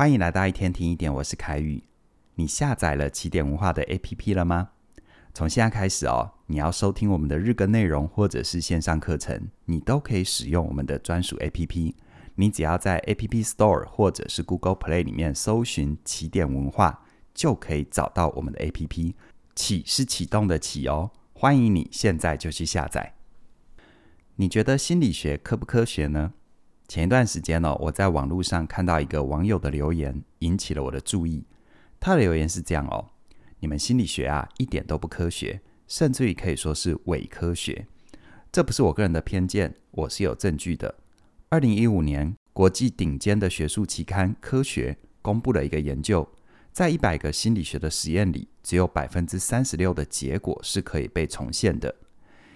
欢迎来到一天听一点，我是凯宇。你下载了起点文化的 APP 了吗？从现在开始哦，你要收听我们的日更内容或者是线上课程，你都可以使用我们的专属 APP。你只要在 App Store 或者是 Google Play 里面搜寻起点文化，就可以找到我们的 APP。启是启动的启哦，欢迎你现在就去下载。你觉得心理学科不科学呢？前一段时间呢，我在网络上看到一个网友的留言，引起了我的注意。他的留言是这样哦：你们心理学啊，一点都不科学，甚至于可以说是伪科学。这不是我个人的偏见，我是有证据的。二零一五年，国际顶尖的学术期刊《科学》公布了一个研究，在一百个心理学的实验里，只有百分之三十六的结果是可以被重现的。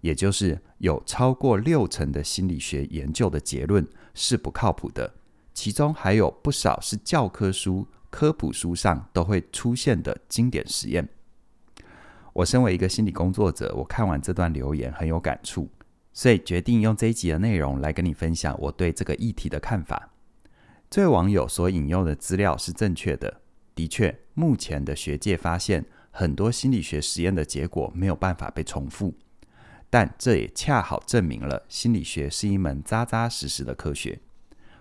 也就是有超过六成的心理学研究的结论是不靠谱的，其中还有不少是教科书、科普书上都会出现的经典实验。我身为一个心理工作者，我看完这段留言很有感触，所以决定用这一集的内容来跟你分享我对这个议题的看法。这位网友所引用的资料是正确的，的确，目前的学界发现很多心理学实验的结果没有办法被重复。但这也恰好证明了心理学是一门扎扎实实的科学。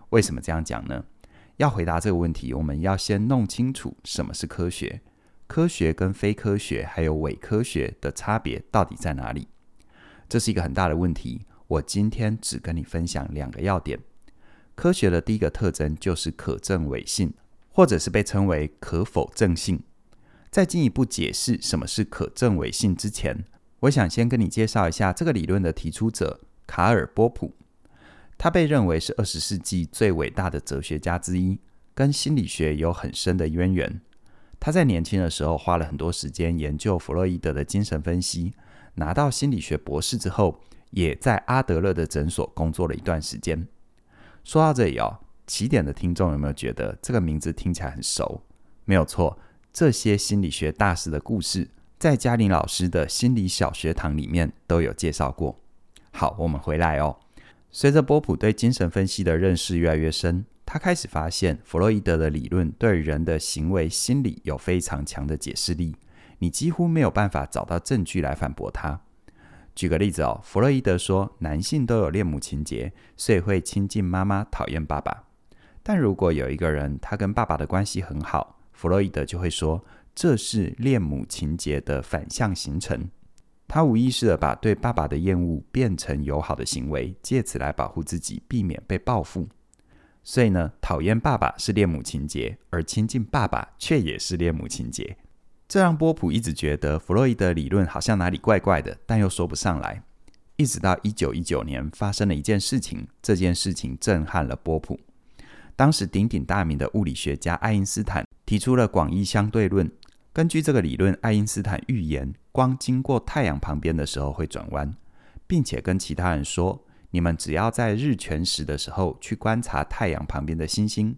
为什么这样讲呢？要回答这个问题，我们要先弄清楚什么是科学，科学跟非科学还有伪科学的差别到底在哪里？这是一个很大的问题。我今天只跟你分享两个要点。科学的第一个特征就是可证伪性，或者是被称为可否证性。在进一步解释什么是可证伪性之前，我想先跟你介绍一下这个理论的提出者卡尔波普，他被认为是二十世纪最伟大的哲学家之一，跟心理学有很深的渊源。他在年轻的时候花了很多时间研究弗洛伊德的精神分析，拿到心理学博士之后，也在阿德勒的诊所工作了一段时间。说到这里哦，起点的听众有没有觉得这个名字听起来很熟？没有错，这些心理学大师的故事。在嘉玲老师的心理小学堂里面都有介绍过。好，我们回来哦。随着波普对精神分析的认识越来越深，他开始发现弗洛伊德的理论对人的行为心理有非常强的解释力，你几乎没有办法找到证据来反驳他。举个例子哦，弗洛伊德说男性都有恋母情结，所以会亲近妈妈，讨厌爸爸。但如果有一个人他跟爸爸的关系很好，弗洛伊德就会说。这是恋母情结的反向形成，他无意识地把对爸爸的厌恶变成友好的行为，借此来保护自己，避免被报复。所以呢，讨厌爸爸是恋母情结，而亲近爸爸却也是恋母情结。这让波普一直觉得弗洛伊德理论好像哪里怪怪的，但又说不上来。一直到一九一九年发生了一件事情，这件事情震撼了波普。当时鼎鼎大名的物理学家爱因斯坦提出了广义相对论。根据这个理论，爱因斯坦预言光经过太阳旁边的时候会转弯，并且跟其他人说：“你们只要在日全食的时候去观察太阳旁边的星星，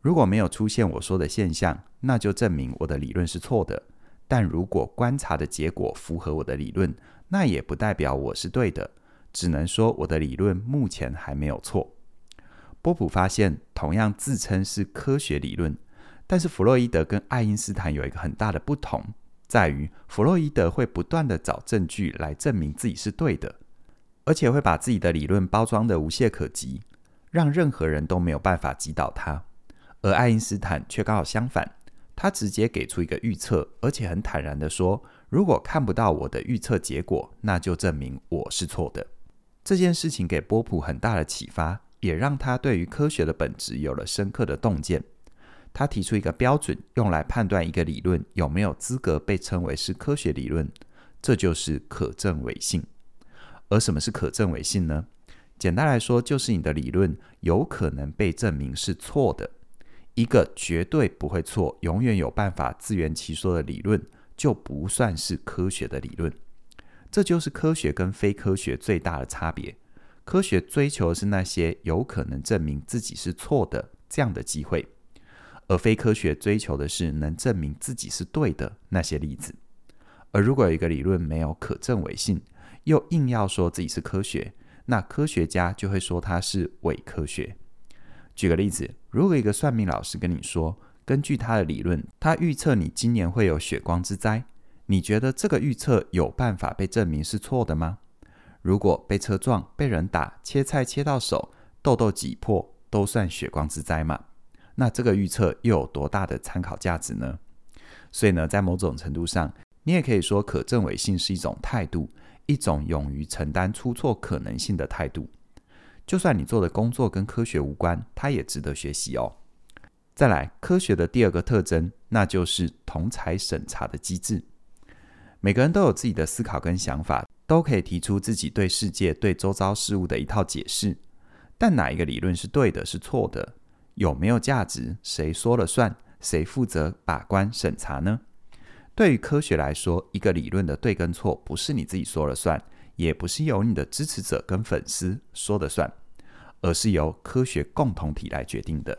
如果没有出现我说的现象，那就证明我的理论是错的；但如果观察的结果符合我的理论，那也不代表我是对的，只能说我的理论目前还没有错。”波普发现，同样自称是科学理论。但是弗洛伊德跟爱因斯坦有一个很大的不同，在于弗洛伊德会不断地找证据来证明自己是对的，而且会把自己的理论包装得无懈可击，让任何人都没有办法击倒他。而爱因斯坦却刚好相反，他直接给出一个预测，而且很坦然地说：“如果看不到我的预测结果，那就证明我是错的。”这件事情给波普很大的启发，也让他对于科学的本质有了深刻的洞见。他提出一个标准，用来判断一个理论有没有资格被称为是科学理论，这就是可证伪性。而什么是可证伪性呢？简单来说，就是你的理论有可能被证明是错的。一个绝对不会错、永远有办法自圆其说的理论，就不算是科学的理论。这就是科学跟非科学最大的差别。科学追求的是那些有可能证明自己是错的这样的机会。而非科学追求的是能证明自己是对的那些例子。而如果有一个理论没有可证伪性，又硬要说自己是科学，那科学家就会说它是伪科学。举个例子，如果一个算命老师跟你说，根据他的理论，他预测你今年会有血光之灾，你觉得这个预测有办法被证明是错的吗？如果被车撞、被人打、切菜切到手、痘痘挤破，都算血光之灾吗？那这个预测又有多大的参考价值呢？所以呢，在某种程度上，你也可以说可证伪性是一种态度，一种勇于承担出错可能性的态度。就算你做的工作跟科学无关，它也值得学习哦。再来，科学的第二个特征，那就是同侪审查的机制。每个人都有自己的思考跟想法，都可以提出自己对世界、对周遭事物的一套解释。但哪一个理论是对的，是错的？有没有价值？谁说了算？谁负责把关审查呢？对于科学来说，一个理论的对跟错，不是你自己说了算。也不是由你的支持者跟粉丝说了算，而是由科学共同体来决定的。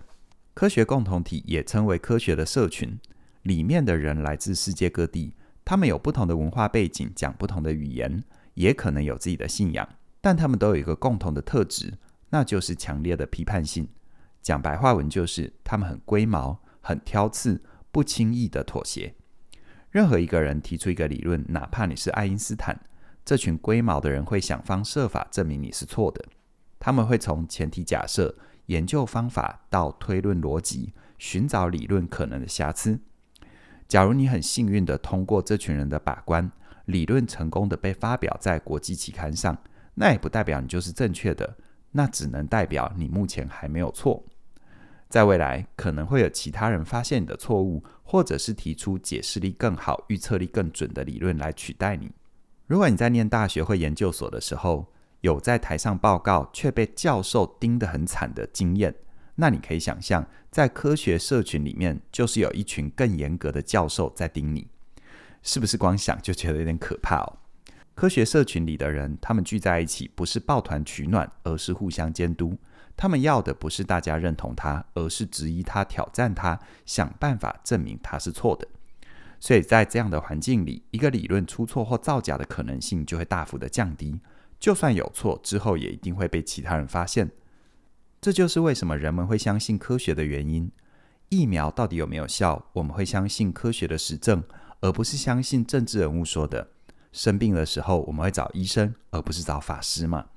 科学共同体也称为科学的社群，里面的人来自世界各地，他们有不同的文化背景，讲不同的语言，也可能有自己的信仰，但他们都有一个共同的特质，那就是强烈的批判性。讲白话文就是，他们很龟毛，很挑刺，不轻易的妥协。任何一个人提出一个理论，哪怕你是爱因斯坦。这群龟毛的人会想方设法证明你是错的。他们会从前提假设、研究方法到推论逻辑，寻找理论可能的瑕疵。假如你很幸运地通过这群人的把关，理论成功地被发表在国际期刊上，那也不代表你就是正确的，那只能代表你目前还没有错。在未来，可能会有其他人发现你的错误，或者是提出解释力更好、预测力更准的理论来取代你。如果你在念大学或研究所的时候，有在台上报告却被教授盯得很惨的经验，那你可以想象，在科学社群里面，就是有一群更严格的教授在盯你，是不是？光想就觉得有点可怕哦。科学社群里的人，他们聚在一起，不是抱团取暖，而是互相监督。他们要的不是大家认同他，而是质疑他、挑战他，想办法证明他是错的。所以在这样的环境里，一个理论出错或造假的可能性就会大幅的降低。就算有错，之后也一定会被其他人发现。这就是为什么人们会相信科学的原因。疫苗到底有没有效？我们会相信科学的实证，而不是相信政治人物说的。生病的时候，我们会找医生，而不是找法师嘛。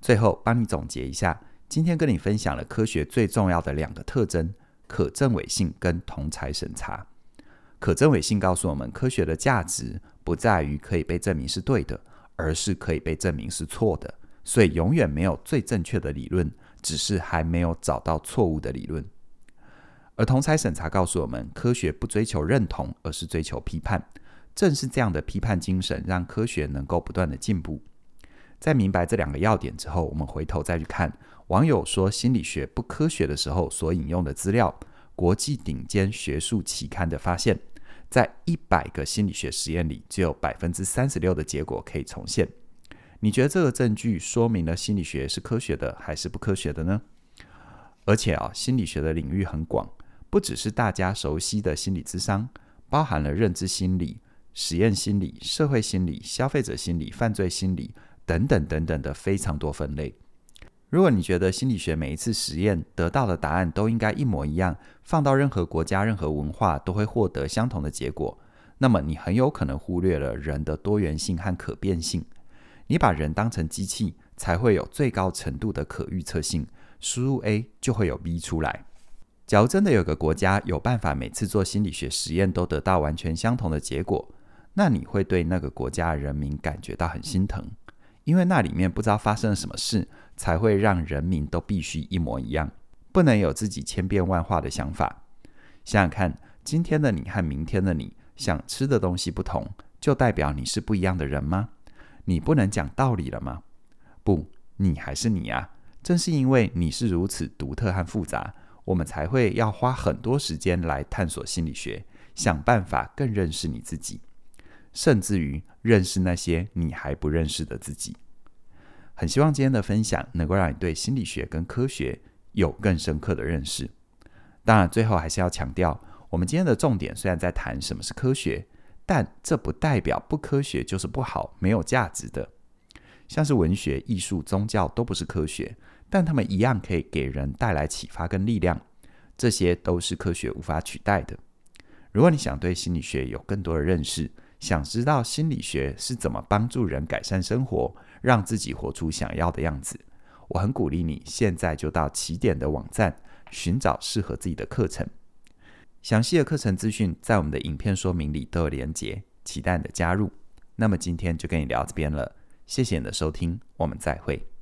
最后帮你总结一下，今天跟你分享了科学最重要的两个特征：可证伪性跟同侪审查。可证伪性告诉我们，科学的价值不在于可以被证明是对的，而是可以被证明是错的。所以永远没有最正确的理论，只是还没有找到错误的理论。而同侪审查告诉我们，科学不追求认同，而是追求批判。正是这样的批判精神，让科学能够不断的进步。在明白这两个要点之后，我们回头再去看网友说心理学不科学的时候所引用的资料，国际顶尖学术期刊的发现。在一百个心理学实验里，只有百分之三十六的结果可以重现。你觉得这个证据说明了心理学是科学的还是不科学的呢？而且啊，心理学的领域很广，不只是大家熟悉的心理智商，包含了认知心理、实验心理、社会心理、消费者心理、犯罪心理等等等等的非常多分类。如果你觉得心理学每一次实验得到的答案都应该一模一样，放到任何国家、任何文化都会获得相同的结果，那么你很有可能忽略了人的多元性和可变性。你把人当成机器，才会有最高程度的可预测性。输入 A 就会有 B 出来。假如真的有个国家有办法每次做心理学实验都得到完全相同的结果，那你会对那个国家人民感觉到很心疼。因为那里面不知道发生了什么事，才会让人民都必须一模一样，不能有自己千变万化的想法。想想看，今天的你和明天的你想吃的东西不同，就代表你是不一样的人吗？你不能讲道理了吗？不，你还是你啊！正是因为你是如此独特和复杂，我们才会要花很多时间来探索心理学，想办法更认识你自己。甚至于认识那些你还不认识的自己。很希望今天的分享能够让你对心理学跟科学有更深刻的认识。当然，最后还是要强调，我们今天的重点虽然在谈什么是科学，但这不代表不科学就是不好、没有价值的。像是文学、艺术、宗教都不是科学，但他们一样可以给人带来启发跟力量。这些都是科学无法取代的。如果你想对心理学有更多的认识，想知道心理学是怎么帮助人改善生活，让自己活出想要的样子，我很鼓励你现在就到起点的网站寻找适合自己的课程。详细的课程资讯在我们的影片说明里都有连结，期待你的加入。那么今天就跟你聊这边了，谢谢你的收听，我们再会。